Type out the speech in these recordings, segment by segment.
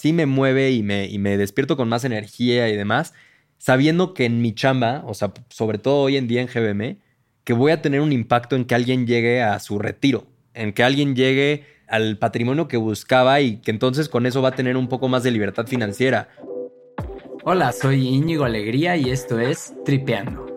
sí me mueve y me, y me despierto con más energía y demás, sabiendo que en mi chamba, o sea, sobre todo hoy en día en GBM, que voy a tener un impacto en que alguien llegue a su retiro, en que alguien llegue al patrimonio que buscaba y que entonces con eso va a tener un poco más de libertad financiera. Hola, soy Íñigo Alegría y esto es Tripeando.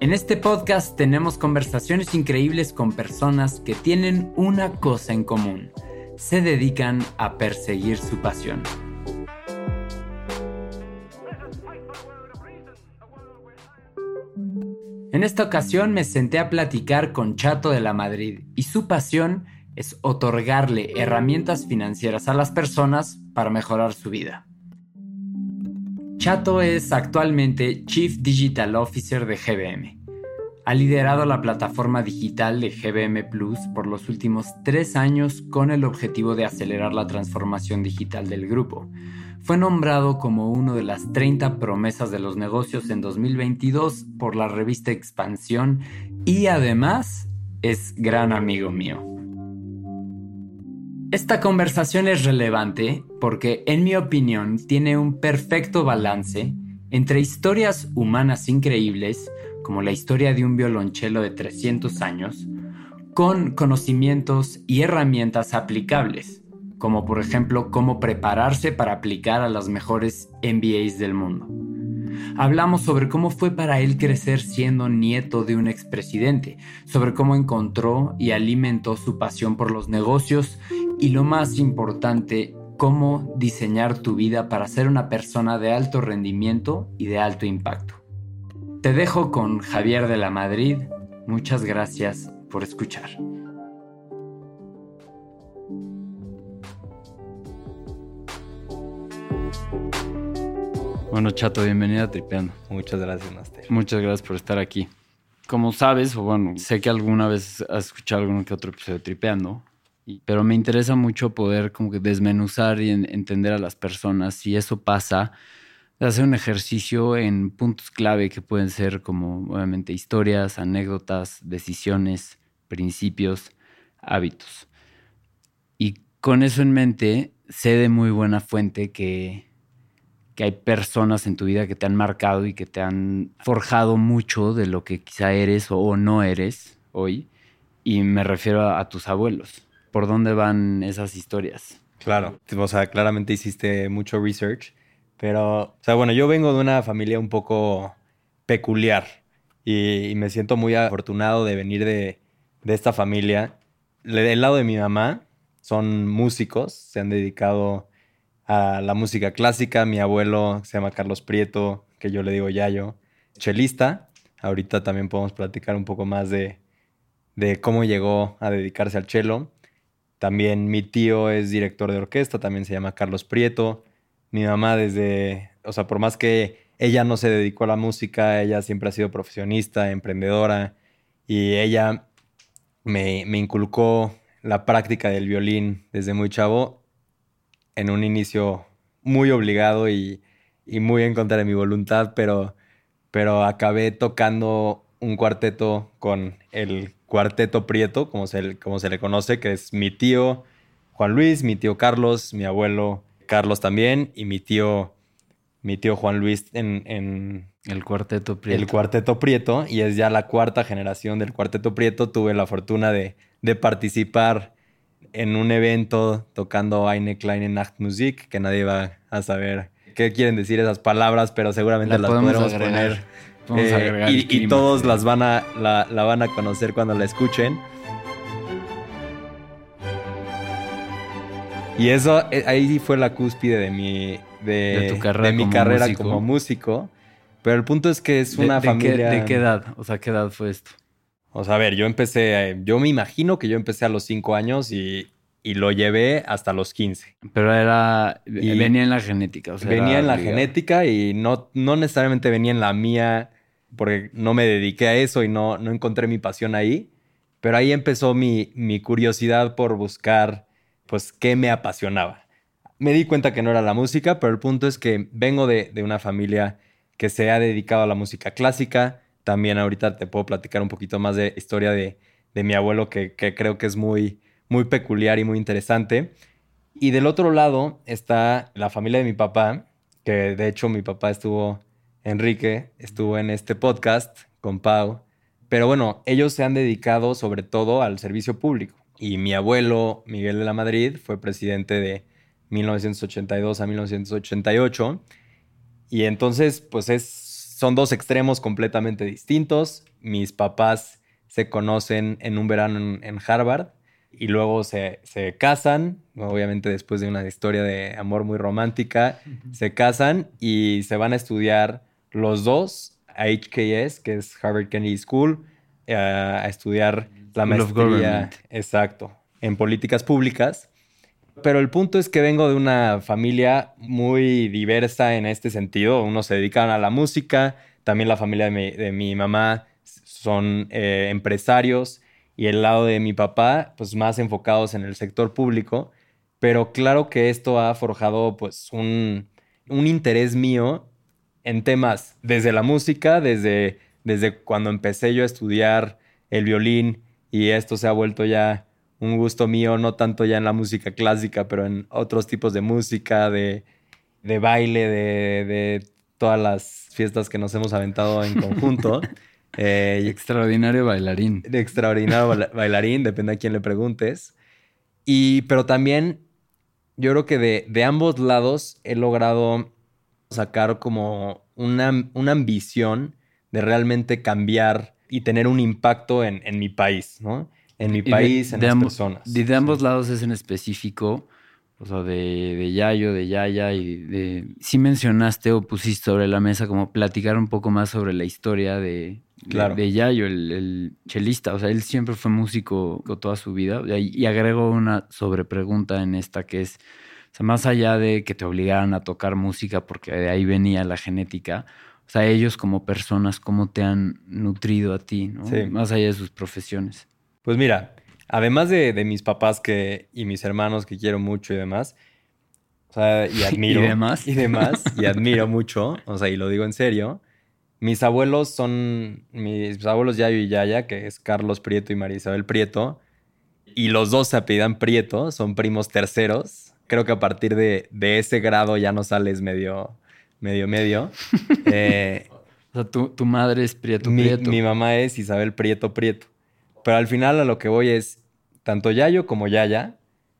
En este podcast tenemos conversaciones increíbles con personas que tienen una cosa en común. Se dedican a perseguir su pasión. En esta ocasión me senté a platicar con Chato de la Madrid y su pasión es otorgarle herramientas financieras a las personas para mejorar su vida. Chato es actualmente Chief Digital Officer de GBM. Ha liderado la plataforma digital de GBM Plus por los últimos tres años con el objetivo de acelerar la transformación digital del grupo fue nombrado como uno de las 30 promesas de los negocios en 2022 por la revista Expansión y además es gran amigo mío. Esta conversación es relevante porque, en mi opinión, tiene un perfecto balance entre historias humanas increíbles, como la historia de un violonchelo de 300 años, con conocimientos y herramientas aplicables como por ejemplo cómo prepararse para aplicar a las mejores MBAs del mundo. Hablamos sobre cómo fue para él crecer siendo nieto de un expresidente, sobre cómo encontró y alimentó su pasión por los negocios y lo más importante, cómo diseñar tu vida para ser una persona de alto rendimiento y de alto impacto. Te dejo con Javier de la Madrid. Muchas gracias por escuchar. Bueno, Chato, bienvenida a Tripeando. Muchas gracias, Master. Muchas gracias por estar aquí. Como sabes, o bueno, sé que alguna vez has escuchado algún que otro episodio de Tripeando, pero me interesa mucho poder como que desmenuzar y entender a las personas y eso pasa de hacer un ejercicio en puntos clave que pueden ser como obviamente historias, anécdotas, decisiones, principios, hábitos. Y con eso en mente, sé de muy buena fuente que que hay personas en tu vida que te han marcado y que te han forjado mucho de lo que quizá eres o no eres hoy. Y me refiero a, tus abuelos. ¿Por dónde van esas historias? Claro, o sea, claramente hiciste mucho research, pero, o sea, bueno, yo vengo de una familia un poco peculiar y, me siento muy afortunado de venir de, de esta familia. Del lado de mi mamá son músicos, se han dedicado a la música clásica. Mi abuelo se llama Carlos Prieto, que yo le digo Yayo, chelista. Ahorita también podemos platicar un poco más de, de cómo llegó a dedicarse al cello. También mi tío es director de orquesta, también se llama Carlos Prieto. Mi mamá desde, o sea, por más que ella no se dedicó a la música, ella siempre ha sido profesionista, emprendedora y ella me, me inculcó la práctica del violín desde muy chavo en un inicio muy obligado y, muy en contra de mi voluntad, pero, pero acabé tocando un cuarteto con el cuarteto Prieto, como se, como se le conoce, que es mi tío Juan Luis, mi tío Carlos, mi abuelo Carlos también, y mi tío, mi tío Juan Luis en, el cuarteto Prieto. El cuarteto Prieto, y es ya la cuarta generación del cuarteto Prieto. Tuve la fortuna de, de participar en un evento tocando Eine kleine Nachtmusik, que nadie va a saber qué quieren decir esas palabras, pero seguramente las podremos poner. Eh, y, todos las van a, la, van a conocer cuando la escuchen. Y eso, eh, ahí fue la cúspide de mi, de, carrera, mi como, carrera músico. como músico. Pero el punto es que es una familia. ¿De qué edad? O sea, ¿qué edad fue esto? O sea, a ver, yo empecé, yo me imagino que yo empecé a los 5 años y, lo llevé hasta los 15. Pero era, venía en la genética. O sea, venía en la genética y no, no necesariamente venía en la mía porque no me dediqué a eso y no, no encontré mi pasión ahí. Pero ahí empezó mi, mi curiosidad por buscar, pues, qué me apasionaba. Me di cuenta que no era la música, pero el punto es que vengo de, de una familia que se ha dedicado a la música clásica, también ahorita te puedo platicar un poquito más de historia de, mi abuelo que, creo que es muy, muy peculiar y muy interesante. Y del otro lado está la familia de mi papá, que de hecho mi papá estuvo, Enrique, estuvo en este podcast con Pau. Pero bueno, ellos se han dedicado sobre todo al servicio público. Y mi abuelo, Miguel de la Madrid, fue presidente de 1982 a 1988. Y entonces, pues es, son dos extremos completamente distintos. Mis papás se conocen en un verano en, Harvard y luego se, casan, obviamente después de una historia de amor muy romántica, se casan y se van a estudiar los dos a HKS, que es Harvard Kennedy School, eh, a estudiar la maestría, exacto, en políticas públicas. Pero el punto es que vengo de una familia muy diversa en este sentido. Unos se dedican a la música, también la familia de mi, mamá son eh, empresarios y el lado de mi papá, pues más enfocados en el sector público. Pero claro que esto ha forjado pues un, un interés mío en temas desde la música, desde, desde cuando empecé yo a estudiar el violín y esto se ha vuelto ya un gusto mío, no tanto ya en la música clásica, pero en otros tipos de música, de, baile, de, todas las fiestas que nos hemos aventado en conjunto. Eh, extraordinario bailarín. De extraordinario bailarín, depende a quién le preguntes. Y, pero también yo creo que de, de ambos lados he logrado sacar como una, una, ambición de realmente cambiar y tener un impacto en, en mi país, ¿no? En mi país, en las personas. De, ambos lados es en específico, o sea, de, de, Yayo, de Yaya y de... Sí mencionaste o pusiste sobre la mesa como platicar un poco más sobre la historia de, de, Yayo, el, chelista. O sea, él siempre fue músico toda su vida. Y, agrego una sobrepregunta en esta que es, o sea, más allá de que te obligaran a tocar música porque de ahí venía la genética, o sea, ellos como personas, ¿cómo te han nutrido a ti? ¿no? Más allá de sus profesiones. Pues mira, además de, mis papás que, y mis hermanos que quiero mucho y demás, o sea, y admiro. y demás. Y demás, y admiro mucho, o sea, y lo digo en serio. Mis abuelos son, mis abuelos Yayo y Yaya, que es Carlos Prieto y María Isabel Prieto, y los dos se apellidan Prieto, son primos terceros. Creo que a partir de, ese grado ya no sales medio, medio, medio. Eh, o sea, tu, madre es Prieto Prieto. Mi mamá es Isabel Prieto Prieto. Pero al final a lo que voy es, tanto Yayo como Yaya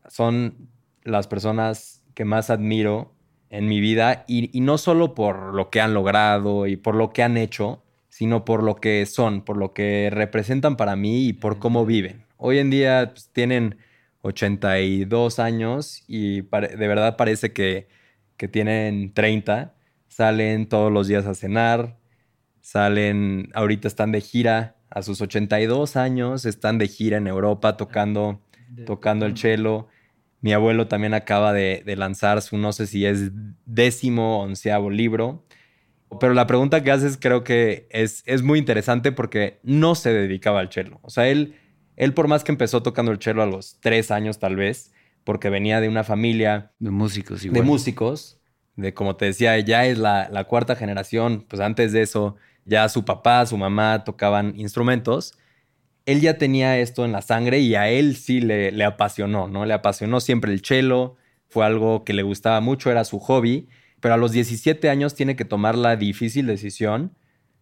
son las personas que más admiro en mi vida y, no solo por lo que han logrado y por lo que han hecho, sino por lo que son, por lo que representan para mí y por cómo viven. Hoy en día pues, tienen 82 años y de verdad parece que, que tienen 30. Salen todos los días a cenar, salen, ahorita están de gira a sus 82 años, están de gira en Europa tocando, tocando el cello. Mi abuelo también acaba de, lanzar su, no sé si es décimo, onceavo libro. Pero la pregunta que haces creo que es, es muy interesante porque no se dedicaba al cello. O sea, él, él por más que empezó tocando el cello a los tres años tal vez, porque venía de una familia... De músicos igual. De músicos. De como te decía, ya es la, la cuarta generación. Pues antes de eso ya su papá, su mamá tocaban instrumentos, él ya tenía esto en la sangre y a él sí le, apasionó, ¿no? Le apasionó siempre el cello, fue algo que le gustaba mucho, era su hobby, pero a los 17 años tiene que tomar la difícil decisión.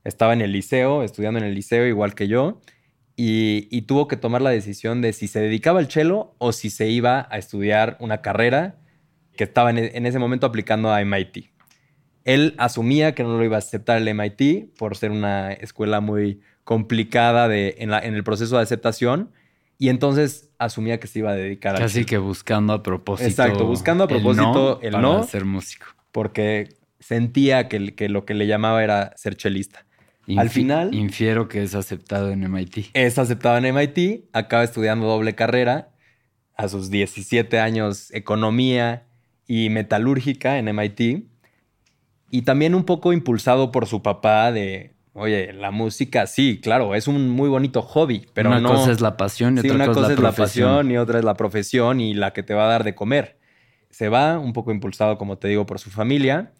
Estaba en el liceo, estudiando en el liceo igual que yo, y, tuvo que tomar la decisión de si se dedicaba al cello o si se iba a estudiar una carrera que estaba en ese momento aplicando a MIT. Él asumía que no lo iba a aceptar el MIT por ser una escuela muy complicada de, en, el proceso de aceptación y entonces asumía que se iba a dedicar a... Casi que buscando a propósito. Exacto, buscando a propósito el no, ser músico. Porque sentía que, que, lo que le llamaba era ser chelista. Al final... Infiero que es aceptado en MIT. Es aceptado en MIT, acaba estudiando doble carrera, a sus 17 años economía y metalúrgica en MIT y también un poco impulsado por su papá de, oye, la música, sí, claro, es un muy bonito hobby, pero una no... Una cosa es la pasión y otra una cosa, es la, pasión y otra es la profesión y la que te va a dar de comer. Se va un poco impulsado, como te digo, por su familia.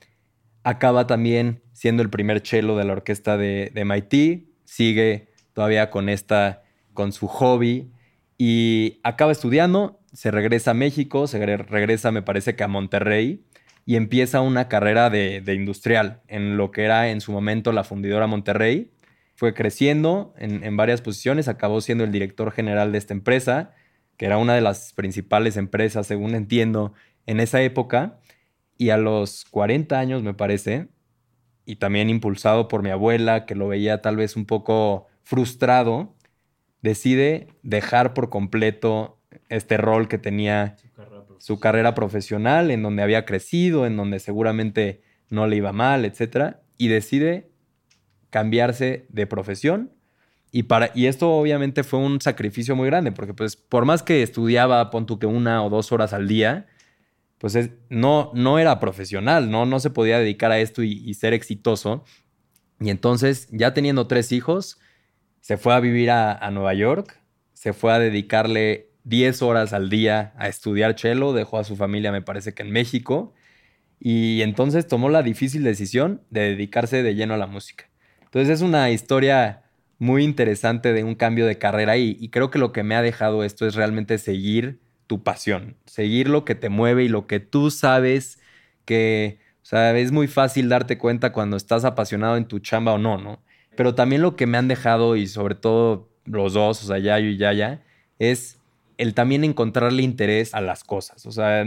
Acaba también siendo el primer cello de la orquesta de, de MIT. Sigue todavía con esta, con su hobby. y acaba estudiando, se regresa a México, se regresa me parece que a Monterrey y empieza una carrera de, industrial en lo que era en su momento la fundidora Monterrey. Fue creciendo en, en varias posiciones, acabó siendo el director general de esta empresa, que era una de las principales empresas, según entiendo, en esa época. Y a los 40 años, me parece, y también impulsado por mi abuela, que lo veía tal vez un poco frustrado, decide dejar por completo este rol que tenía su carrera, profesional, en donde había crecido, en donde seguramente no le iba mal, etc. Y decide cambiarse de profesión. Y, para, y esto obviamente fue un sacrificio muy grande, porque pues por más que estudiaba, pon tú que una o dos horas al día, pues no, no era profesional, ¿no? no se podía dedicar a esto y, y ser exitoso. Y entonces, ya teniendo tres hijos, se fue a vivir a, Nueva York, se fue a dedicarle 10 horas al día a estudiar cello, dejó a su familia, me parece que en México, y entonces tomó la difícil decisión de dedicarse de lleno a la música. Entonces es una historia muy interesante de un cambio de carrera y, y creo que lo que me ha dejado esto es realmente seguir tu pasión, seguir lo que te mueve y lo que tú sabes que, o sea, es muy fácil darte cuenta cuando estás apasionado en tu chamba o no, ¿no? Pero también lo que me han dejado, y sobre todo los dos, o sea, Yayo y Yaya, es el también encontrarle interés a las cosas. O sea,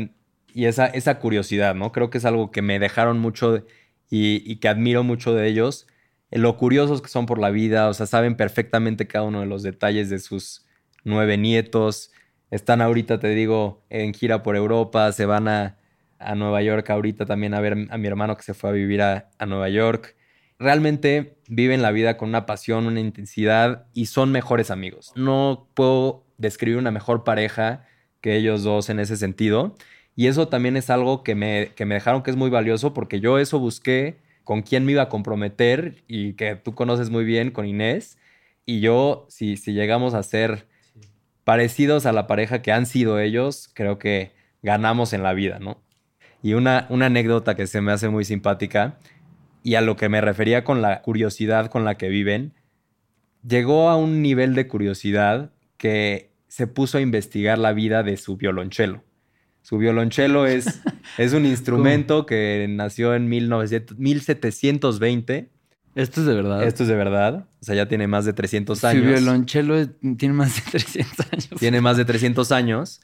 y esa, curiosidad, ¿no? Creo que es algo que me dejaron mucho y, que admiro mucho de ellos. Lo curiosos que son por la vida, o sea, saben perfectamente cada uno de los detalles de sus nueve nietos. Están ahorita, te digo, en gira por Europa, se van a, Nueva York ahorita también a ver a mi hermano que se fue a vivir a Nueva York realmente viven la vida con una pasión, una intensidad y son mejores amigos. No puedo describir una mejor pareja que ellos dos en ese sentido. Y eso también es algo que me, me dejaron que es muy valioso porque yo eso busqué con quién me iba a comprometer y que tú conoces muy bien con Inés. Y yo, si, si llegamos a ser parecidos a la pareja que han sido ellos, creo que ganamos en la vida, ¿no? Y una, una anécdota que se me hace muy simpática y a lo que me refería con la curiosidad con la que viven, llegó a un nivel de curiosidad que se puso a investigar la vida de su violonchelo. Su violonchelo es, es un instrumento que nació en 1720. Esto es de verdad. Esto es de verdad. O sea, ya tiene más de 300 años. Su violonchelo tiene más de 300 años. Tiene más de 300 años.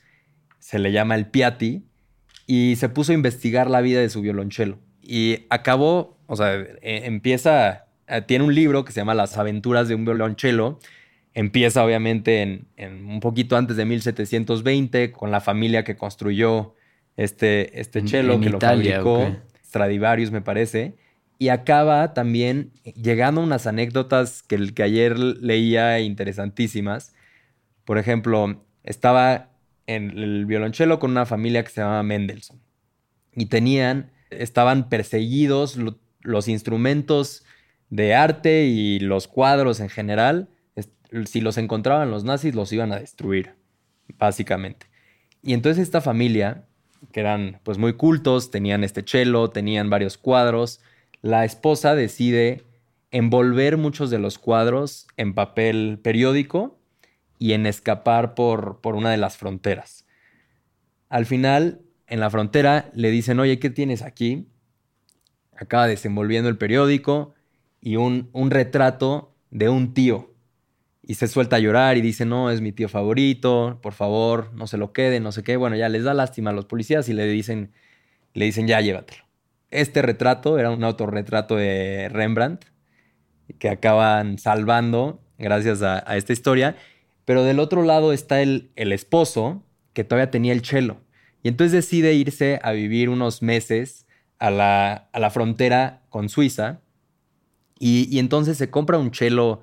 Se le llama el Piatti. Y se puso a investigar la vida de su violonchelo. Y acabó o sea, e, empieza, eh, tiene un libro que se llama Las aventuras de un violonchelo. Empieza obviamente en, un poquito antes de 1720 con la familia que construyó este, este cello, que lo fabricó, Stradivarius me parece. Y acaba también llegando a unas anécdotas que, que ayer leía interesantísimas. Por ejemplo, estaba en el violonchelo con una familia que se llamaba Mendelssohn. Y tenían, estaban perseguidos, los instrumentos de arte y los cuadros en general, si los encontraban los nazis, los iban a destruir, básicamente. Y entonces esta familia, que eran pues muy cultos, tenían este cello, tenían varios cuadros, la esposa decide envolver muchos de los cuadros en papel periódico y en escapar por, por una de las fronteras. Al final, en la frontera, le dicen, oye, ¿qué tienes aquí? acaba desenvolviendo el periódico y un, un retrato de un tío. Y se suelta a llorar y dice, no, es mi tío favorito, por favor, no se lo quede, no sé qué. Bueno, ya les da lástima a los policías y le dicen, le dicen, ya llévatelo. Este retrato era un autorretrato de Rembrandt que acaban salvando gracias a, esta historia. Pero del otro lado está el, el esposo que todavía tenía el chelo. Y entonces decide irse a vivir unos meses a la, frontera con Suiza y, entonces se compra un chelo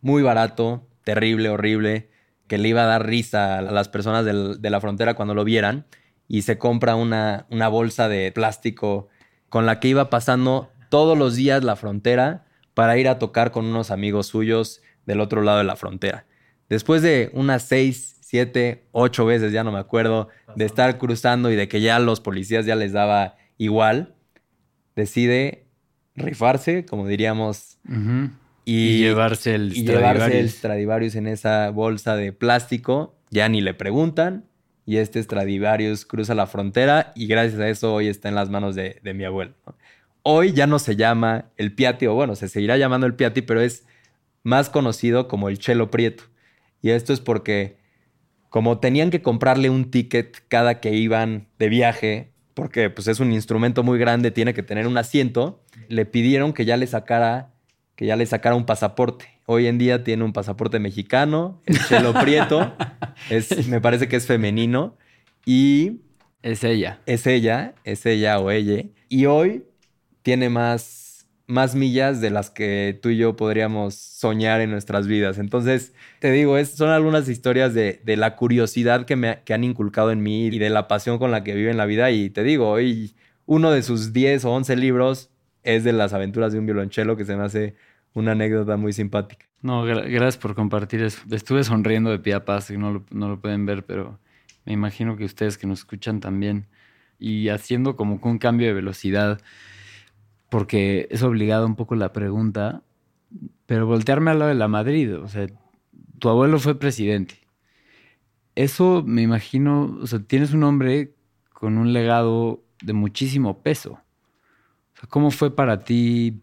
muy barato, terrible, horrible, que le iba a dar risa a las personas de la frontera cuando lo vieran y se compra una, una bolsa de plástico con la que iba pasando todos los días la frontera para ir a tocar con unos amigos suyos del otro lado de la frontera. Después de unas seis, siete, ocho veces, ya no me acuerdo, de estar cruzando y de que ya los policías ya les daba igual, decide rifarse, como diríamos, y, llevarse el y llevarse el Stradivarius en esa bolsa de plástico ya ni le preguntan y este Stradivarius cruza la frontera y gracias a eso hoy está en las manos de, mi abuelo. Hoy ya no se llama el Piatti, o bueno, se seguirá llamando el Piatti, pero es más conocido como el Chelo Prieto. Y esto es porque como tenían que comprarle un ticket cada que iban de viaje, porque pues es un instrumento muy grande, tiene que tener un asiento, le pidieron que ya le sacara que ya le sacara un pasaporte. Hoy en día tiene un pasaporte mexicano, el Chelo Prieto, es, me parece que es femenino y... Es ella. Es ella, es ella o ella. Y hoy tiene más, más millas de las que tú y yo podríamos soñar en nuestras vidas. Entonces, te digo, es, son algunas historias de, la curiosidad que, me, que han inculcado en mí y de la pasión con la que vive en la vida. Y te digo, hoy uno de sus 10 o 11 libros es de las aventuras de un violonchelo que se me hace una anécdota muy simpática. No, gracias por compartir eso. Estuve sonriendo de pie a paz, no lo, no lo pueden ver, pero me imagino que ustedes que nos escuchan también. Y haciendo como que un cambio de velocidad, porque es obligado un poco la pregunta, pero voltearme al lado de la Madrid, o sea, tu abuelo fue presidente. Eso me imagino, o sea, tienes un hombre con un legado de muchísimo peso. ¿Cómo fue para ti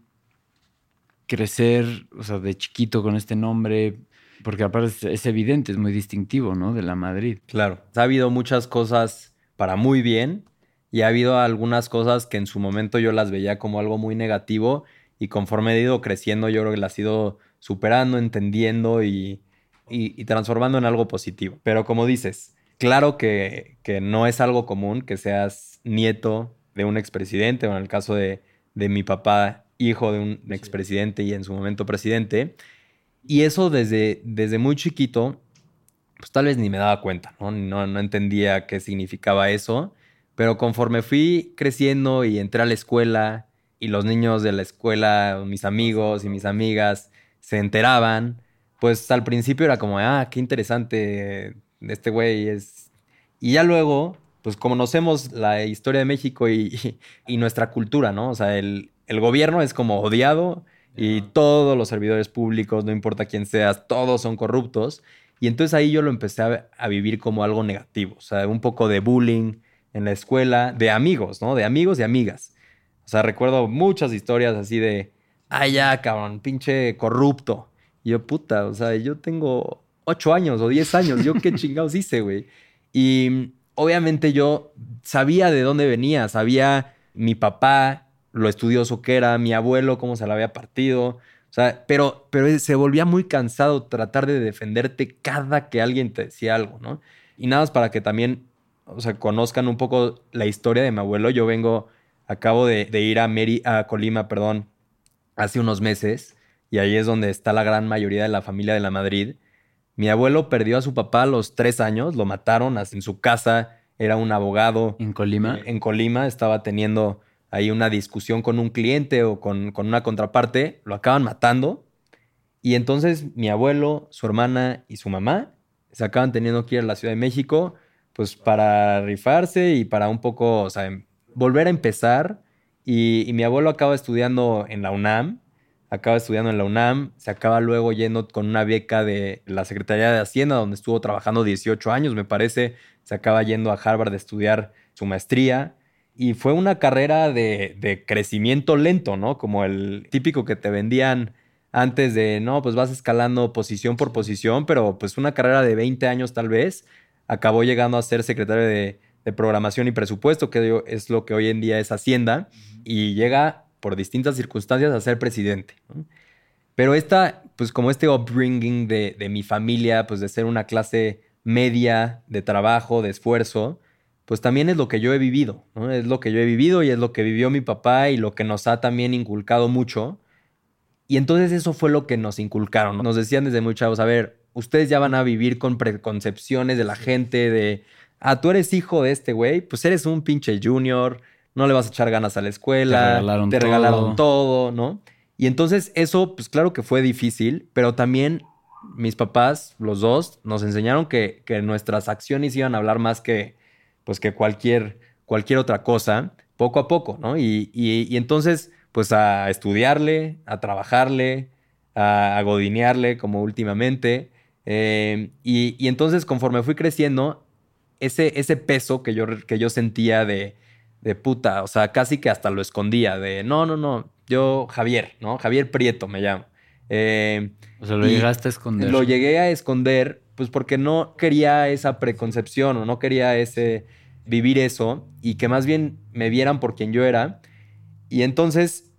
crecer, o sea, de chiquito con este nombre? Porque aparte es, evidente, es muy distintivo, ¿no? De la Madrid. Claro. Ha habido muchas cosas para muy bien y ha habido algunas cosas que en su momento yo las veía como algo muy negativo y conforme he ido creciendo yo creo que las he ido superando, entendiendo y, y, transformando en algo positivo. Pero como dices, claro que, que no es algo común que seas nieto de un expresidente, o en el caso de, mi papá, hijo de un expresidente y en su momento presidente. Y eso desde, desde muy chiquito, pues tal vez ni me daba cuenta, ¿no? ¿no? No entendía qué significaba eso. Pero conforme fui creciendo y entré a la escuela y los niños de la escuela, mis amigos y mis amigas se enteraban, pues al principio era como, ah, qué interesante este güey es. Y ya luego pues conocemos la historia de México y, nuestra cultura, ¿no? O sea, el, gobierno es como odiado y todos los servidores públicos, no importa quién seas, todos son corruptos. Y entonces ahí yo lo empecé a, vivir como algo negativo, o sea, un poco de bullying en la escuela, de amigos, ¿no? De amigos y amigas. O sea, recuerdo muchas historias así de, ay, ya, cabrón, pinche corrupto. Y yo, puta, o sea, yo tengo ocho años o diez años, yo qué chingados hice, güey. Y obviamente yo sabía de dónde venía, sabía mi papá, lo estudioso que era, mi abuelo, cómo se la había partido. O sea, pero, pero se volvía muy cansado tratar de defenderte cada que alguien te decía algo, ¿no? Y nada más para que también, o sea, conozcan un poco la historia de mi abuelo. Yo vengo, acabo de, ir a, Meri, a Colima, perdón, hace unos meses, y ahí es donde está la gran mayoría de la familia de la Madrid. Mi abuelo perdió a su papá a los tres años, lo mataron en su casa, era un abogado. ¿En Colima? En Colima, estaba teniendo ahí una discusión con un cliente o con, una contraparte, lo acaban matando. Y entonces mi abuelo, su hermana y su mamá se acaban teniendo que ir a la Ciudad de México, pues para rifarse y para un poco, o sea, volver a empezar. Y, y mi abuelo acaba estudiando en la UNAM acaba estudiando en la UNAM, se acaba luego yendo con una beca de la Secretaría de Hacienda, donde estuvo trabajando 18 años, me parece, se acaba yendo a Harvard a estudiar su maestría. Y fue una carrera de, crecimiento lento, ¿no? Como el típico que te vendían antes de, no, pues vas escalando posición por posición, pero pues una carrera de 20 años tal vez, acabó llegando a ser secretario de, de programación y presupuesto, que es lo que hoy en día es Hacienda, y llega por distintas circunstancias a ser presidente. Pero esta, pues como este upbringing de, mi familia, pues de ser una clase media de trabajo, de esfuerzo, pues también es lo que yo he vivido, Es lo que yo he vivido y es lo que vivió mi papá y lo que nos ha también inculcado mucho. Y entonces eso fue lo que nos inculcaron. Nos decían desde muy chavos, a ver, ustedes ya van a vivir con preconcepciones de la gente, de, ah, tú eres hijo de este güey, pues eres un pinche junior, no le vas a echar ganas a la escuela, te regalaron, todo. ¿no? Y entonces eso, pues claro que fue difícil, pero también mis papás, los dos, nos enseñaron que, nuestras acciones iban a hablar más que, pues, que cualquier, cualquier otra cosa, poco a poco, ¿no? Y, y, entonces, pues a estudiarle, a trabajarle, a, a godinearle como últimamente. Eh, y, entonces conforme fui creciendo, ese, ese peso que yo, que yo sentía de, de puta, o sea, casi que hasta lo escondía, de no, no, no, yo Javier, ¿no? Javier Prieto me llamo. Eh, o sea, lo llegaste a esconder. Lo llegué a esconder, pues porque no quería esa preconcepción o no quería ese vivir eso y que más bien me vieran por quien yo era. Y entonces,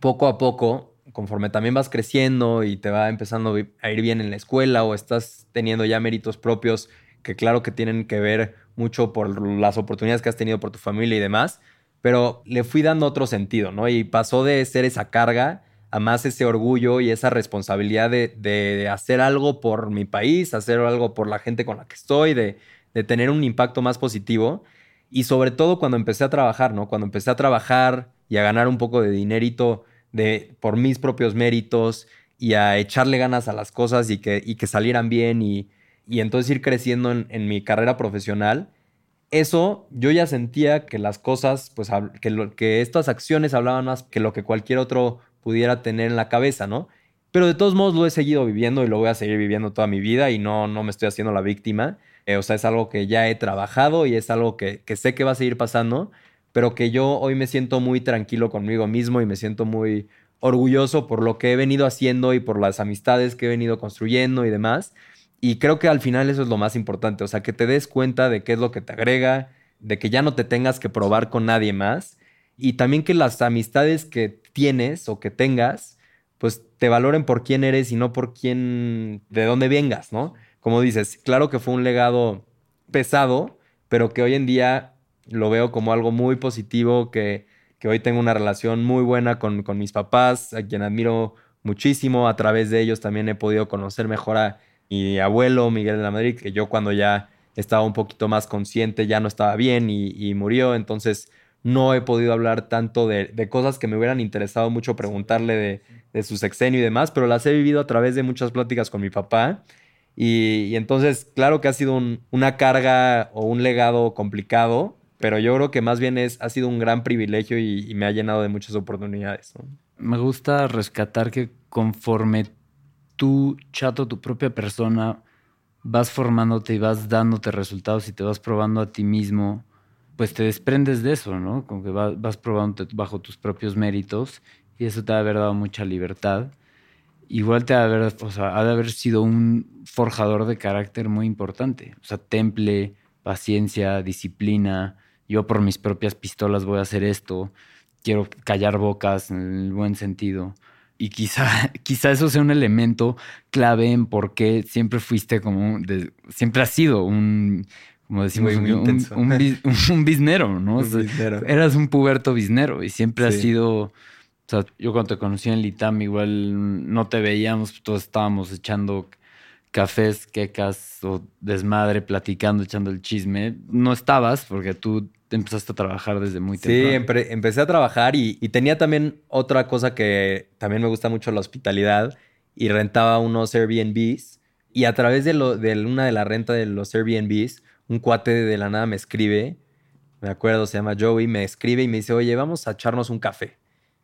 poco a poco, conforme también vas creciendo y te va empezando a ir bien en la escuela o estás teniendo ya méritos propios que claro que tienen que ver mucho por las oportunidades que has tenido por tu familia y demás, pero le fui dando otro sentido, ¿no? Y pasó de ser esa carga a más ese orgullo y esa responsabilidad de, hacer algo por mi país, hacer algo por la gente con la que estoy, de, de tener un impacto más positivo. Y sobre todo cuando empecé a trabajar, ¿no? Cuando empecé a trabajar y a ganar un poco de dinerito de, por mis propios méritos y a echarle ganas a las cosas y que, y que salieran bien y, y entonces ir creciendo en, mi carrera profesional, eso yo ya sentía que las cosas, pues que, lo, que estas acciones hablaban más que lo que cualquier otro pudiera tener en la cabeza, ¿no? Pero de todos modos lo he seguido viviendo y lo voy a seguir viviendo toda mi vida y no, no me estoy haciendo la víctima. Eh, o sea, es algo que ya he trabajado y es algo que, que sé que va a seguir pasando, pero que yo hoy me siento muy tranquilo conmigo mismo y me siento muy orgulloso por lo que he venido haciendo y por las amistades que he venido construyendo y demás. Y creo que al final eso es lo más importante, o sea, que te des cuenta de qué es lo que te agrega, de que ya no te tengas que probar con nadie más y también que las amistades que tienes o que tengas, pues te valoren por quién eres y no por quién, de dónde vengas, ¿no? Como dices, claro que fue un legado pesado, pero que hoy en día lo veo como algo muy positivo, que, que hoy tengo una relación muy buena con, con mis papás, a quien admiro muchísimo, a través de ellos también he podido conocer mejor a mi abuelo Miguel de la Madrid, que yo cuando ya estaba un poquito más consciente ya no estaba bien y, murió, entonces no he podido hablar tanto de, cosas que me hubieran interesado mucho preguntarle de, su sexenio y demás, pero las he vivido a través de muchas pláticas con mi papá. Y, entonces, claro que ha sido una carga o un legado complicado, pero yo creo que más bien es, ha sido un gran privilegio y, me ha llenado de muchas oportunidades. Me gusta rescatar que conforme tú, chato, tu propia persona, vas formándote y vas dándote resultados y te vas probando a ti mismo pues te desprendes de eso, ¿no? Como que vas, probando bajo tus propios méritos y eso te ha haber dado mucha libertad. Igual te ha de haber, o sea, ha de haber sido un forjador de carácter muy importante. O sea, temple, paciencia, disciplina. Yo por mis propias pistolas voy a hacer esto. Quiero callar bocas en el buen sentido. Y quizá, quizá eso sea un elemento clave en por qué siempre fuiste como, siempre has sido un, como decimos, un, un, biznero, ¿no? Eras un puberto biznero y siempre has sido. O sea, yo cuando te conocí en Litam, igual no te veíamos, todos estábamos echando cafés, quecas o desmadre, platicando, echando el chisme. No estabas porque tú empezaste a trabajar desde muy temprano. Sí, empecé a trabajar y, tenía también otra cosa que también me gusta mucho la hospitalidad y rentaba unos Airbnbs y a través de, lo, de una de la renta de los Airbnbs un cuate de la nada me escribe, me acuerdo, se llama Joey, me escribe y me dice, oye, vamos a echarnos un café.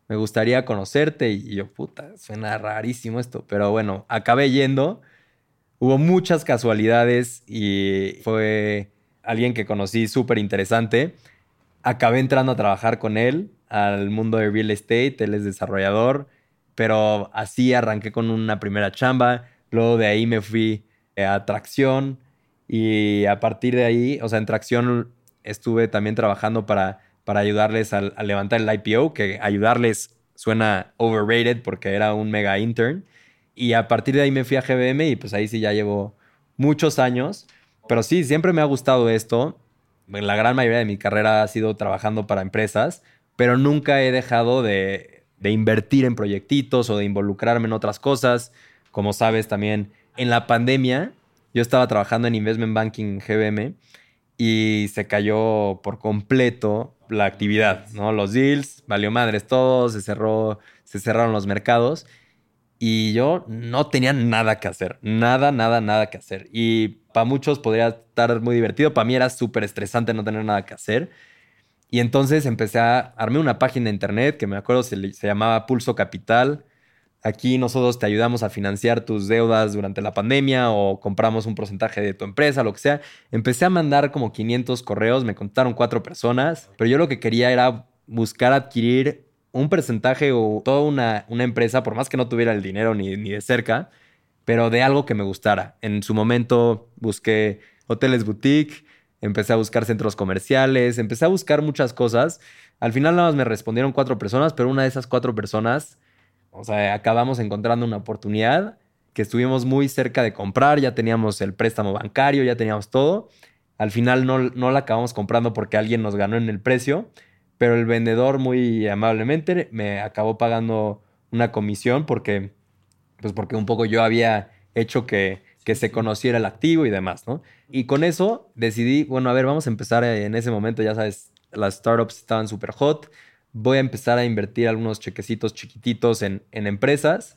Me gustaría conocerte y yo, puta, suena rarísimo esto, pero bueno, acabé yendo. Hubo muchas casualidades y fue alguien que conocí súper interesante. Acabé entrando a trabajar con él al mundo de real estate, él es desarrollador, pero así arranqué con una primera chamba, luego de ahí me fui a atracción, y a partir de ahí, o sea, en Tracción estuve también trabajando para, para ayudarles a, levantar el IPO, que ayudarles suena overrated porque era un mega intern. Y a partir de ahí me fui a GBM y pues ahí sí ya llevo muchos años. Pero sí, siempre me ha gustado esto. La gran mayoría de mi carrera ha sido trabajando para empresas, pero nunca he dejado de, de invertir en proyectitos o de involucrarme en otras cosas. Como sabes, también en la pandemia yo estaba trabajando en Investment Banking GBM y se cayó por completo la actividad, ¿no? Los deals, valió madres todo, se cerró, se cerraron los mercados y yo no tenía nada que hacer, nada, nada, nada que hacer. Y para muchos podría estar muy divertido, para mí era súper estresante no tener nada que hacer. Y entonces empecé a armar una página de internet que me acuerdo se, se llamaba Pulso Capital. aquí nosotros te ayudamos a financiar tus deudas durante la pandemia o compramos un porcentaje de tu empresa, lo que sea. Empecé a mandar como 500 correos, me contaron cuatro personas, pero yo lo que quería era buscar adquirir un porcentaje o toda una, una empresa, por más que no tuviera el dinero ni, ni de cerca, pero de algo que me gustara. En su momento busqué hoteles boutique, empecé a buscar centros comerciales, empecé a buscar muchas cosas. Al final nada más me respondieron cuatro personas, pero una de esas cuatro personas o sea, acabamos encontrando una oportunidad que estuvimos muy cerca de comprar, ya teníamos el préstamo bancario, ya teníamos todo. Al final no, no la acabamos comprando porque alguien nos ganó en el precio, pero el vendedor muy amablemente me acabó pagando una comisión porque, pues porque un poco yo había hecho que, que se conociera el activo y demás, ¿no? Y con eso decidí, bueno, a ver, vamos a empezar en ese momento, ya sabes, las startups estaban súper hot, voy a empezar a invertir algunos chequecitos chiquititos en, empresas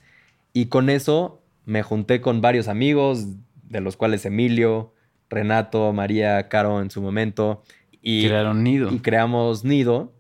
y con eso me junté con varios amigos, de los cuales Emilio, Renato, María, Caro en su momento. Y, Crearon Nido. Y creamos Nido,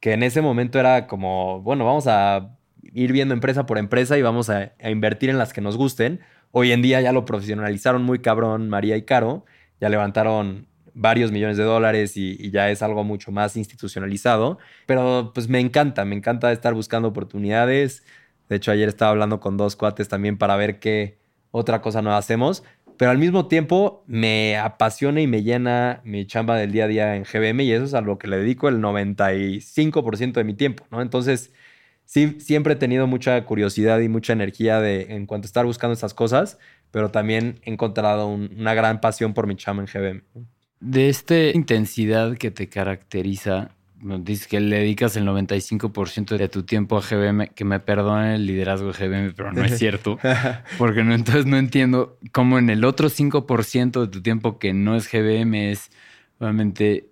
que en ese momento era como, bueno, vamos a ir viendo empresa por empresa y vamos a, a, invertir en las que nos gusten. Hoy en día ya lo profesionalizaron muy cabrón María y Caro, ya levantaron varios millones de dólares y, ya es algo mucho más institucionalizado. Pero pues me encanta, me encanta estar buscando oportunidades. De hecho, ayer estaba hablando con dos cuates también para ver qué otra cosa no hacemos. Pero al mismo tiempo me apasiona y me llena mi chamba del día a día en GBM y eso es a lo que le dedico el 95% de mi tiempo, ¿no? Entonces, sí, siempre he tenido mucha curiosidad y mucha energía de, en cuanto a estar buscando estas cosas, pero también he encontrado una gran pasión por mi chamba en GBM de esta intensidad que te caracteriza, dices que le dedicas el 95% de tu tiempo a GBM, que me perdone el liderazgo de GBM, pero no es cierto, porque no, entonces no entiendo cómo en el otro 5% de tu tiempo que no es GBM es obviamente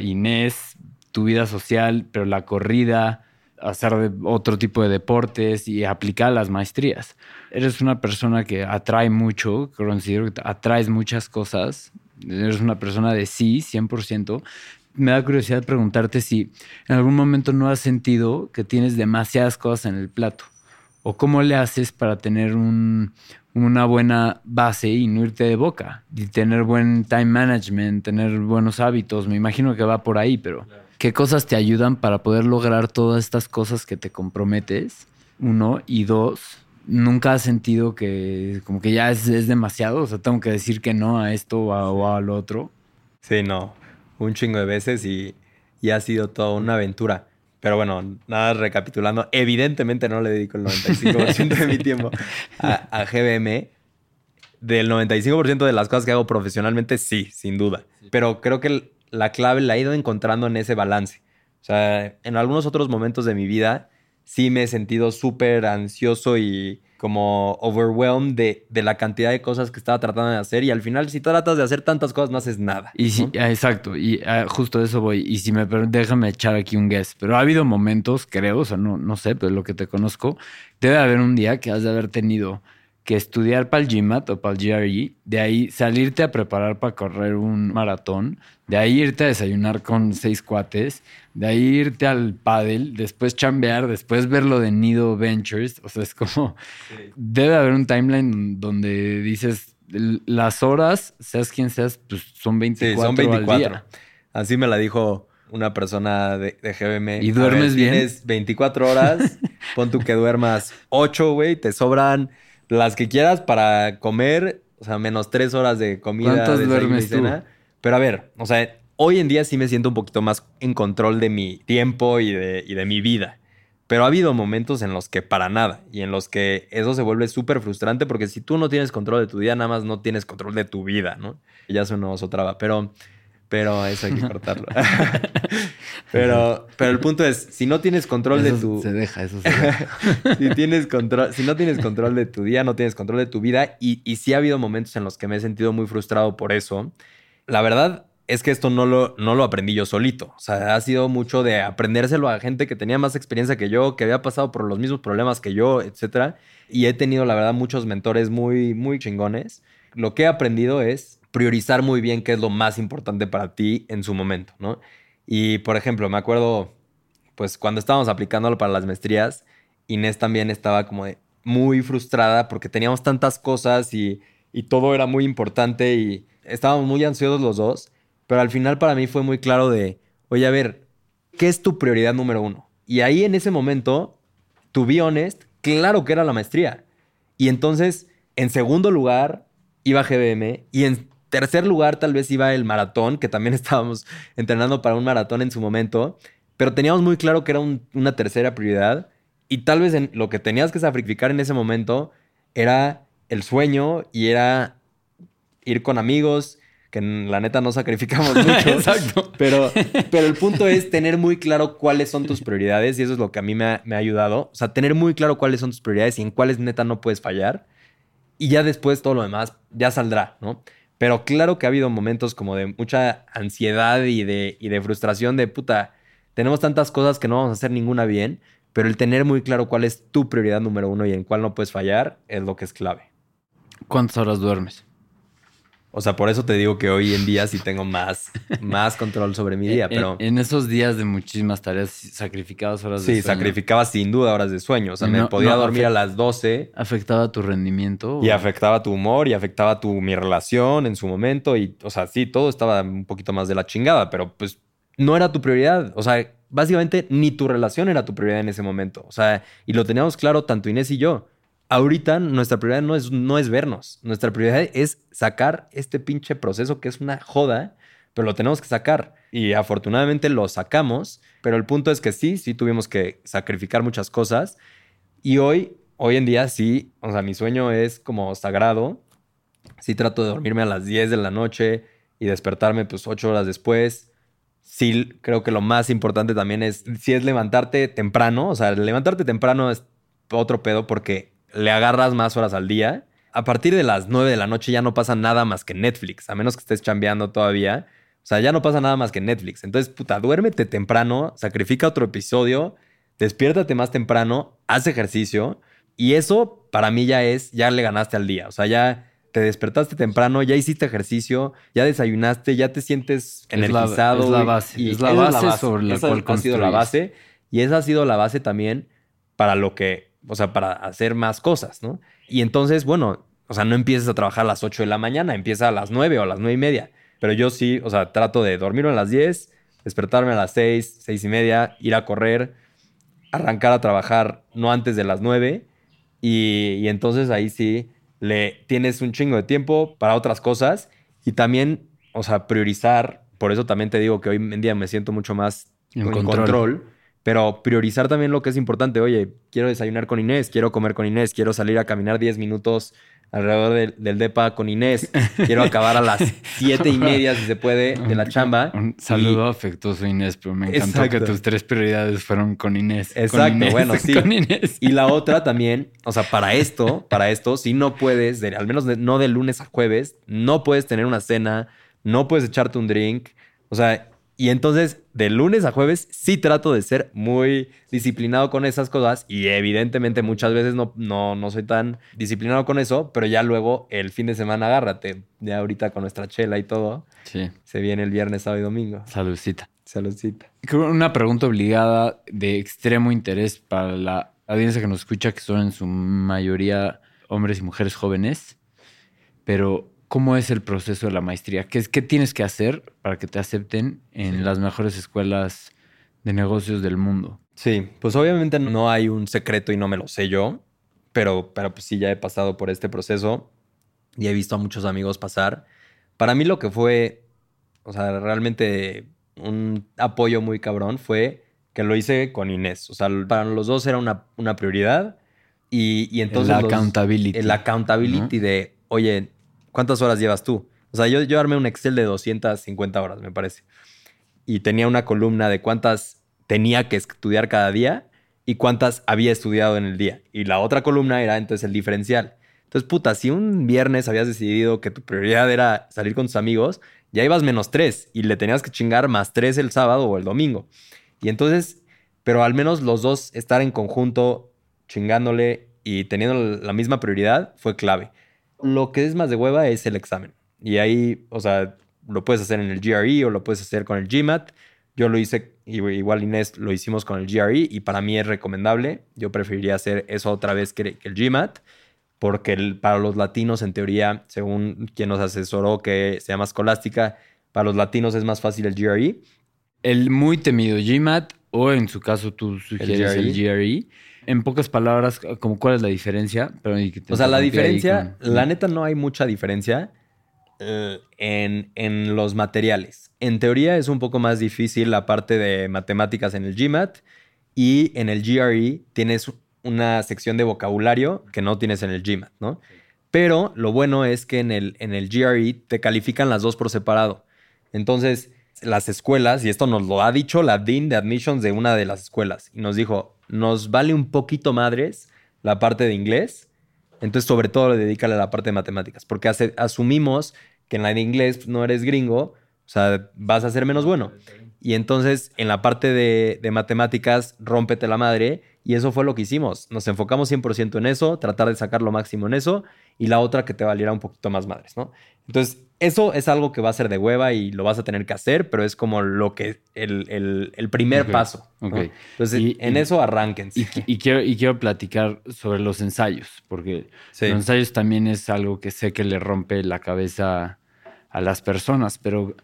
Inés, tu vida social, pero la corrida, hacer otro tipo de deportes y aplicar las maestrías. Eres una persona que atrae mucho, considero que atraes muchas cosas eres una persona de sí, 100%, me da curiosidad preguntarte si en algún momento no has sentido que tienes demasiadas cosas en el plato. ¿O cómo le haces para tener una buena base y no irte de boca? Y tener buen time management, tener buenos hábitos. Me imagino que va por ahí, pero ¿qué cosas te ayudan para poder lograr todas estas cosas que te comprometes? Uno. Y dos, nunca has sentido que como que ya es, demasiado, o sea, tengo que decir que no a esto o a, lo otro. Sí, no, un chingo de veces y, ha sido toda una aventura. Pero bueno, nada recapitulando, evidentemente no le dedico el 95% de mi tiempo a, GBM. Del 95% de las cosas que hago profesionalmente, sí, sin duda. Pero creo que la clave la he ido encontrando en ese balance. O sea, en algunos otros momentos de mi vida sí me he sentido súper ansioso y como overwhelmed de, de, la cantidad de cosas que estaba tratando de hacer y al final si tratas de hacer tantas cosas no haces nada. Y sí, ah, exacto, y ah, justo eso voy. Y si me déjame echar aquí un guess, pero ha habido momentos, creo, o sea, no, no sé, pero lo que te conozco, debe haber un día que has de haber tenido que estudiar para el GMAT o para el GRE, de ahí salirte a preparar para correr un maratón, de ahí irte a desayunar con seis cuates, de ahí irte al paddle, después chambear, después ver lo de Nido Ventures. O sea, es como. Debe haber un timeline donde dices las horas, seas quien seas, pues son 24, son 24. Al día. Así me la dijo una persona de, de GBM. ¿Y duermes bien? Tienes 24 horas, pon tú que duermas 8, güey, te sobran las que quieras para comer, o sea, menos 3 horas de comida. ¿Cuántos duermes cena. Pero a ver, o sea, hoy en día sí me siento un poquito más en control de mi tiempo y de, de mi vida. Pero ha habido momentos en los que para nada y en los que eso se vuelve súper frustrante porque si tú no tienes control de tu día, nada más no tienes control de tu vida, ¿no? Y ya sonó otra pero, pero eso hay que cortarlo. pero, pero el punto es, si no tienes control de tu... Se deja, eso se deja. si, tienes control, si no tienes control de tu día, no tienes control de tu vida y, y sí ha habido momentos en los que me he sentido muy frustrado por eso. La verdad, es que esto no lo, no lo aprendí yo solito. O sea, ha sido mucho de aprendérselo a gente que tenía más experiencia que yo, que había pasado por los mismos problemas que yo, etc. Y he tenido, la verdad, muchos mentores muy, muy chingones. Lo que he aprendido es priorizar muy bien qué es lo más importante para ti en su momento, ¿no? Y, por ejemplo, me acuerdo, pues, cuando estábamos aplicándolo para las maestrías, Inés también estaba como muy frustrada porque teníamos tantas cosas y, y todo era muy importante y estábamos muy ansiosos los dos, pero al final para mí fue muy claro de, oye, a ver, ¿qué es tu prioridad número uno? Y ahí en ese momento, to be honest, claro que era la maestría. Y entonces, en segundo lugar, iba GBM y en tercer lugar tal vez iba el maratón, que también estábamos entrenando para un maratón en su momento, pero teníamos muy claro que era una tercera prioridad y tal vez en lo que tenías que sacrificar en ese momento era el sueño y era ir con amigos, que la neta no sacrificamos mucho. Exacto. Pero, pero el punto es tener muy claro cuáles son tus prioridades y eso es lo que a mí me ha, me ha, ayudado. O sea, tener muy claro cuáles son tus prioridades y en cuáles neta no puedes fallar. Y ya después todo lo demás ya saldrá, ¿no? Pero claro que ha habido momentos como de mucha ansiedad y de, y de frustración de puta, tenemos tantas cosas que no vamos a hacer ninguna bien, pero el tener muy claro cuál es tu prioridad número uno y en cuál no puedes fallar es lo que es clave. ¿Cuántas horas duermes? O sea, por eso te digo que hoy en día sí tengo más, más control sobre mi día, pero... En, esos días de muchísimas tareas, sacrificabas horas de sueño. Sí, sacrificaba sin duda horas de sueño. O sea, me podía dormir a las 12. ¿Afectaba tu rendimiento? Y afectaba tu humor y afectaba tu, mi relación en su momento. Y, o sea, sí, todo estaba un poquito más de la chingada, pero pues no era tu prioridad. O sea, básicamente ni tu relación era tu prioridad en ese momento. O sea, y lo teníamos claro tanto Inés y yo ahorita nuestra prioridad no es, no es vernos. Nuestra prioridad es sacar este pinche proceso que es una joda, pero lo tenemos que sacar. Y afortunadamente lo sacamos, pero el punto es que sí, sí tuvimos que sacrificar muchas cosas. Y hoy, hoy en día sí, o sea, mi sueño es como sagrado. Sí trato de dormirme a las 10 de la noche y despertarme pues 8 horas después. Sí, creo que lo más importante también es, si es levantarte temprano, o sea, levantarte temprano es otro pedo porque le agarras más horas al día. A partir de las 9 de la noche ya no pasa nada más que Netflix, a menos que estés chambeando todavía. O sea, ya no pasa nada más que Netflix. Entonces, puta, duérmete temprano, sacrifica otro episodio, despiértate más temprano, haz ejercicio. Y eso para mí ya es, ya le ganaste al día. O sea, ya te despertaste temprano, ya hiciste ejercicio, ya desayunaste, ya te sientes energizado. Es la, base. Y es la base, sobre la cual ha sido la base. Y esa ha sido la base también para lo que o sea, para hacer más cosas, ¿no? Y entonces, bueno, o sea, no empieces a trabajar a las 8 de la mañana, empieza a las 9 o a las 9 y media. Pero yo sí, o sea, trato de dormirme a las 10, despertarme a las 6, 6 y media, ir a correr, arrancar a trabajar no antes de las 9 y, y entonces ahí sí le tienes un chingo de tiempo para otras cosas y también, o sea, priorizar. Por eso también te digo que hoy en día me siento mucho más en control pero priorizar también lo que es importante. Oye, quiero desayunar con Inés, quiero comer con Inés, quiero salir a caminar 10 minutos alrededor del, DEPA con Inés, quiero acabar a las siete y media, si se puede, de la chamba. Un saludo afectuoso, Inés, pero me encantó que tus tres prioridades fueron con Inés. Exacto, bueno, sí. Con Inés. Y la otra también, o sea, para esto, para esto, si no puedes, al menos no de lunes a jueves, no puedes tener una cena, no puedes echarte un drink. O sea, y entonces, de lunes a jueves, sí trato de ser muy disciplinado con esas cosas. Y evidentemente muchas veces no, no, no soy tan disciplinado con eso, pero ya luego el fin de semana agárrate. Ya ahorita con nuestra chela y todo. Sí. Se viene el viernes, sábado y domingo. Saludcita. Saludcita. Una pregunta obligada de extremo interés para la audiencia que nos escucha, que son en su mayoría hombres y mujeres jóvenes. Pero ¿Cómo es el proceso de la maestría? ¿Qué, ¿Qué tienes que hacer para que te acepten en las mejores escuelas de negocios del mundo? Sí, pues obviamente no hay un secreto y no me lo sé yo, pero, pero pues sí, ya he pasado por este proceso y he visto a muchos amigos pasar. Para mí lo que fue, o sea, realmente un apoyo muy cabrón fue que lo hice con Inés. O sea, para los dos era una, una prioridad y, y entonces... El accountability. El accountability de, oye, ¿Cuántas horas llevas tú? O sea, yo, yo armé un Excel de 250 horas, me parece. Y tenía una columna de cuántas tenía que estudiar cada día y cuántas había estudiado en el día. Y la otra columna era entonces el diferencial. Entonces, puta, si un viernes habías decidido que tu prioridad era salir con tus amigos, ya ibas menos tres y le tenías que chingar más tres el sábado o el domingo. Y entonces, pero al menos los dos estar en conjunto chingándole y teniendo la misma prioridad fue clave. Lo que es más de hueva es el examen. Y ahí, o sea, lo puedes hacer en el GRE o lo puedes hacer con el GMAT. Yo lo hice, igual Inés lo hicimos con el GRE y para mí es recomendable. Yo preferiría hacer eso otra vez que, el GMAT, porque para los latinos, en teoría, según quien nos asesoró que se llama Escolástica, para los latinos es más fácil el GRE. El muy temido GMAT, o en su caso tú sugieres el GRE. E. En pocas palabras, como cuál es la diferencia. o sea, la diferencia, la neta no hay mucha diferencia eh, en, en los materiales. En teoría es un poco más difícil la parte de matemáticas en el GMAT y en el GRE tienes una sección de vocabulario que no tienes en el GMAT, ¿no? Pero lo bueno es que en el, en el GRE te califican las dos por separado. Entonces, las escuelas, y esto nos lo ha dicho la Dean de Admissions de una de las escuelas, y nos dijo, nos vale un poquito madres la parte de inglés, entonces sobre todo le dedícale a la parte de matemáticas, porque asumimos que en la de inglés no eres gringo, o sea, vas a ser menos bueno. Y entonces en la parte de, matemáticas, rómpete la madre. Y eso fue lo que hicimos. Nos enfocamos 100% en eso, tratar de sacar lo máximo en eso. Y la otra que te valiera un poquito más madres, ¿no? Entonces, eso es algo que va a ser de hueva y lo vas a tener que hacer, pero es como lo que, el, primer paso. Entonces, en eso arránquense. Y, quiero, y quiero platicar sobre los ensayos, porque los ensayos también es algo que sé que le rompe la cabeza a las personas, pero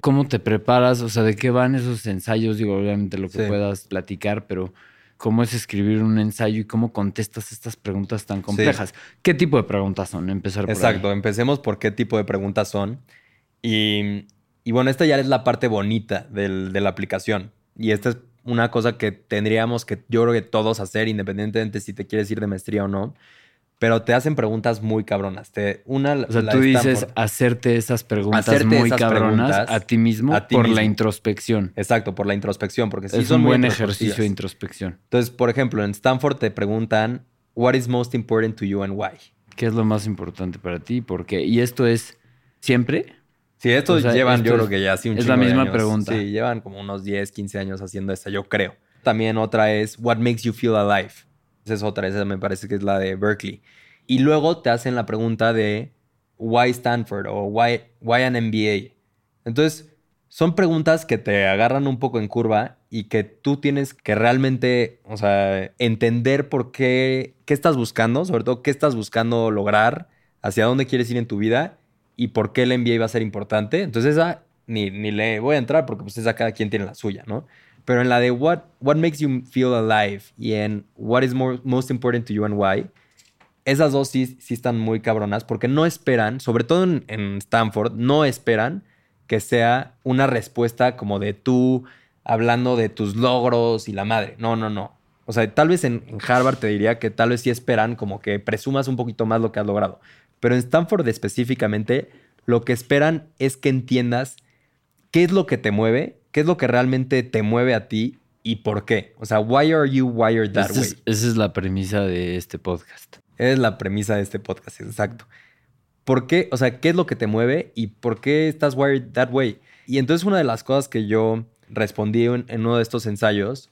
¿cómo te preparas? O sea, ¿de qué van esos ensayos? Digo, obviamente lo que puedas platicar, pero ¿cómo es escribir un ensayo y cómo contestas estas preguntas tan complejas? ¿Qué tipo de preguntas son? Empezar por Exacto, empecemos por qué tipo de preguntas son. Y, bueno, esta ya es la parte bonita del, de la aplicación. Y esta es una cosa que tendríamos que, yo creo que todos hacer, independientemente si te quieres ir de maestría o no pero te hacen preguntas muy cabronas. Te, una, o sea, tú dices hacerte esas preguntas muy cabronas a ti mismo por la introspección. Exacto, por la introspección, porque sí es un buen ejercicio de introspección. Entonces, por ejemplo, en Stanford te preguntan, what is most important to you and why? ¿Qué es lo más importante para ti? ¿Por qué? Y esto es siempre. Sí, esto llevan, yo creo que ya sí un Es la misma pregunta. Sí, llevan como unos 10, 15 años haciendo esta, yo creo. También otra es, what makes you feel alive? Esa es otra, esa me parece que es la de Berkeley. Y luego te hacen la pregunta de why Stanford o why, why an MBA. Entonces, son preguntas que te agarran un poco en curva y que tú tienes que realmente, o sea, entender por qué, qué estás buscando, sobre todo qué estás buscando lograr, hacia dónde quieres ir en tu vida y por qué el MBA va a ser importante. Entonces esa ni, ni le voy a entrar porque pues esa cada quien tiene la suya, ¿no? Pero en la de what, what makes you feel alive y en what is more, most important to you and why, esas dos sí, sí están muy cabronas porque no esperan, sobre todo en, Stanford, no esperan que sea una respuesta como de tú hablando de tus logros y la madre. No, no, no. O sea, tal vez en, en, Harvard te diría que tal vez sí esperan como que presumas un poquito más lo que has logrado. Pero en Stanford específicamente, lo que esperan es que entiendas qué es lo que te mueve qué es lo que realmente te mueve a ti y por qué. O sea, why are you wired that way? esa es la premisa de este podcast. Es la premisa de este podcast, exacto. ¿Por qué? O sea, ¿qué es lo que te mueve y por qué estás wired that way? Y entonces una de las cosas que yo respondí en, uno de estos ensayos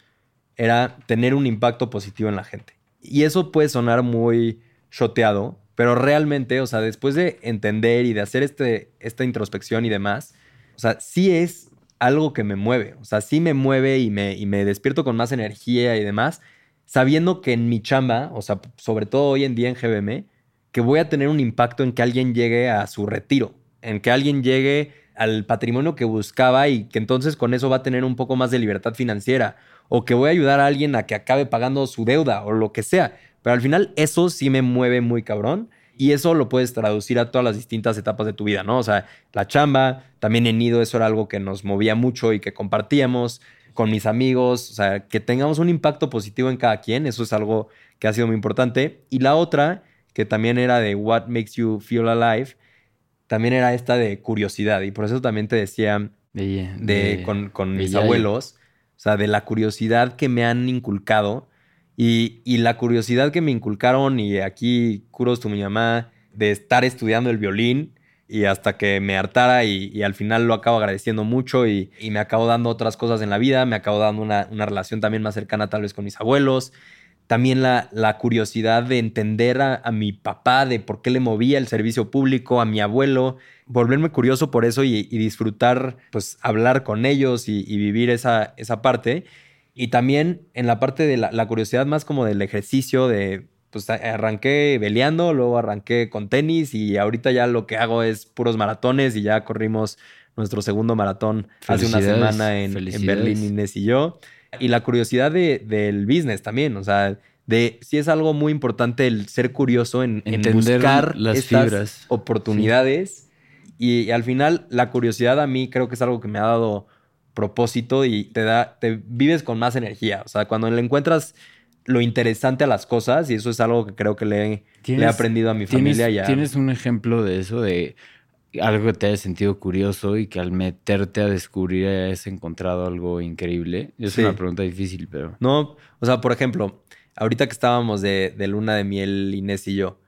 era tener un impacto positivo en la gente. Y eso puede sonar muy choteado, pero realmente, o sea, después de entender y de hacer este, esta introspección y demás, o sea, sí es algo que me mueve. O sea, sí me mueve y me, y me despierto con más energía y demás, sabiendo que en mi chamba, o sea, sobre todo hoy en día en GBM, que voy a tener un impacto en que alguien llegue a su retiro, en que alguien llegue al patrimonio que buscaba y que entonces con eso va a tener un poco más de libertad financiera, o que voy a ayudar a alguien a que acabe pagando su deuda o lo que sea. Pero al final eso sí me mueve muy cabrón y eso lo puedes traducir a todas las distintas etapas de tu vida, ¿no? O sea, la chamba, también en Nido eso era algo que nos movía mucho y que compartíamos con mis amigos, o sea, que tengamos un impacto positivo en cada quien, eso es algo que ha sido muy importante. Y la otra, que también era de What Makes You Feel Alive, también era esta de curiosidad. Y por eso también te decía de, con, con mis abuelos, o sea, de la curiosidad que me han inculcado y, la curiosidad que me inculcaron, y aquí curos tu mi mamá, de estar estudiando el violín y hasta que me hartara y, al final lo acabo agradeciendo mucho y, me acabo dando otras cosas en la vida, me acabo dando una, relación también más cercana tal vez con mis abuelos. también la, curiosidad de entender a, mi papá, de por qué le movía el servicio público, a mi abuelo, volverme curioso por eso y, disfrutar, pues hablar con ellos y, vivir esa, esa parte. Y también en la parte de la, curiosidad más como del ejercicio, de pues arranqué veleando, luego arranqué con tenis y ahorita ya lo que hago es puros maratones y ya corrimos nuestro segundo maratón hace una semana en, en Berlín, Inés y yo. Y la curiosidad de, del business también, o sea, de si es algo muy importante el ser curioso en, buscar las estas oportunidades. Y, al final, la curiosidad a mí creo que es algo que me ha dado propósito y te da, te vives con más energía. O sea, cuando le encuentras lo interesante a las cosas, y eso es algo que creo que le, he aprendido a mi familia ya. ¿Tienes un ejemplo de eso, de algo que te haya sentido curioso y que al meterte a descubrir hayas encontrado algo increíble? Es una pregunta difícil, pero... No, o sea, por ejemplo, ahorita que estábamos de, luna de miel, Inés y yo,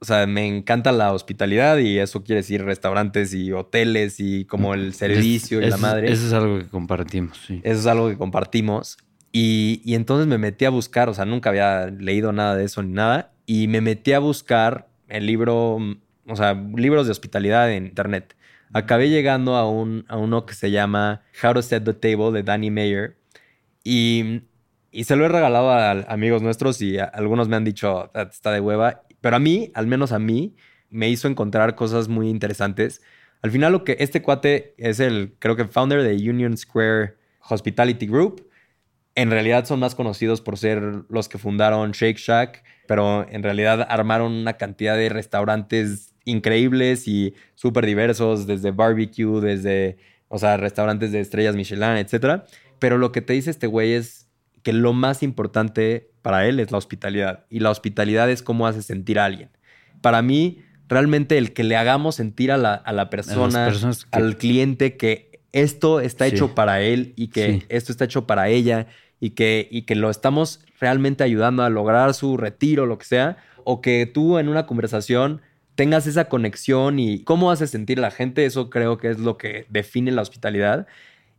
o sea, me encanta la hospitalidad y eso quiere decir restaurantes y hoteles y como el servicio y la madre. Eso es algo que compartimos, sí. Eso es algo que compartimos. Y, y entonces me metí a buscar, o sea, nunca había leído nada de eso ni nada, y me metí a buscar el libro o sea, libros de hospitalidad en internet. Acabé llegando a, un, a uno que se llama How to Set the Table de Danny Mayer y, y se lo he regalado a, amigos nuestros y algunos me han dicho, ah, está de hueva, pero a mí, al menos a mí, me hizo encontrar cosas muy interesantes. Al final lo que este cuate es el, creo que founder de Union Square Hospitality Group. En realidad son más conocidos por ser los que fundaron Shake Shack, pero en realidad armaron una cantidad de restaurantes increíbles y súper diversos, desde barbecue, desde, o sea, restaurantes de estrellas Michelin, etc. Pero lo que te dice este güey es que lo más importante para él es la hospitalidad. Y la hospitalidad es cómo hace sentir a alguien. Para mí, realmente el que le hagamos sentir a la, a la persona, al cliente, que esto está hecho para él y que esto está hecho para ella y que, y que lo estamos realmente ayudando a lograr su retiro, lo que sea, o que tú en una conversación tengas esa conexión y cómo hace sentir a la gente, eso creo que es lo que define la hospitalidad.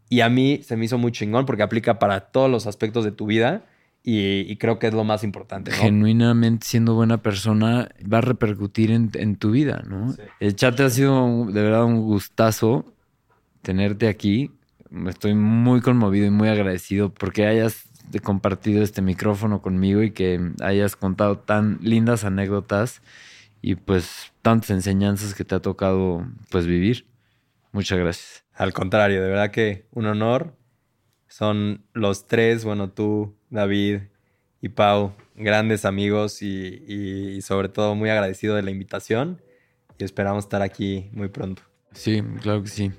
Y a mí se me hizo muy chingón porque aplica para todos los aspectos de tu vida y, creo que es lo más importante. Genuinamente siendo buena persona va a repercutir en, tu vida, ¿no? El chat ha sido de verdad un gustazo tenerte aquí. Estoy muy conmovido y muy agradecido porque hayas compartido este micrófono conmigo y que hayas contado tan lindas anécdotas y pues tantas enseñanzas que te ha tocado pues vivir. Muchas gracias. Al contrario, de verdad que un honor. Son los tres, bueno, tú, David y Pau, grandes amigos y, sobre todo muy agradecido de la invitación y esperamos estar aquí muy pronto. Sí, claro que sí.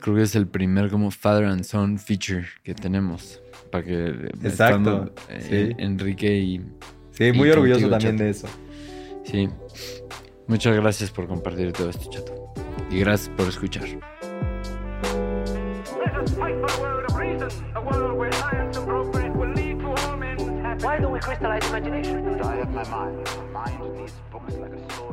Creo que es el primer como father and son feature que tenemos. Para que Exacto. Eh, Enrique y. Sí, muy orgulloso también de eso. Sí. Muchas gracias por compartir todo esto, chato. Y gracias por escuchar. Fight for a world of reason, a world where science and progress will lead to all men's happiness. Why do we crystallize imagination? I have my mind. Mind needs books like a soul.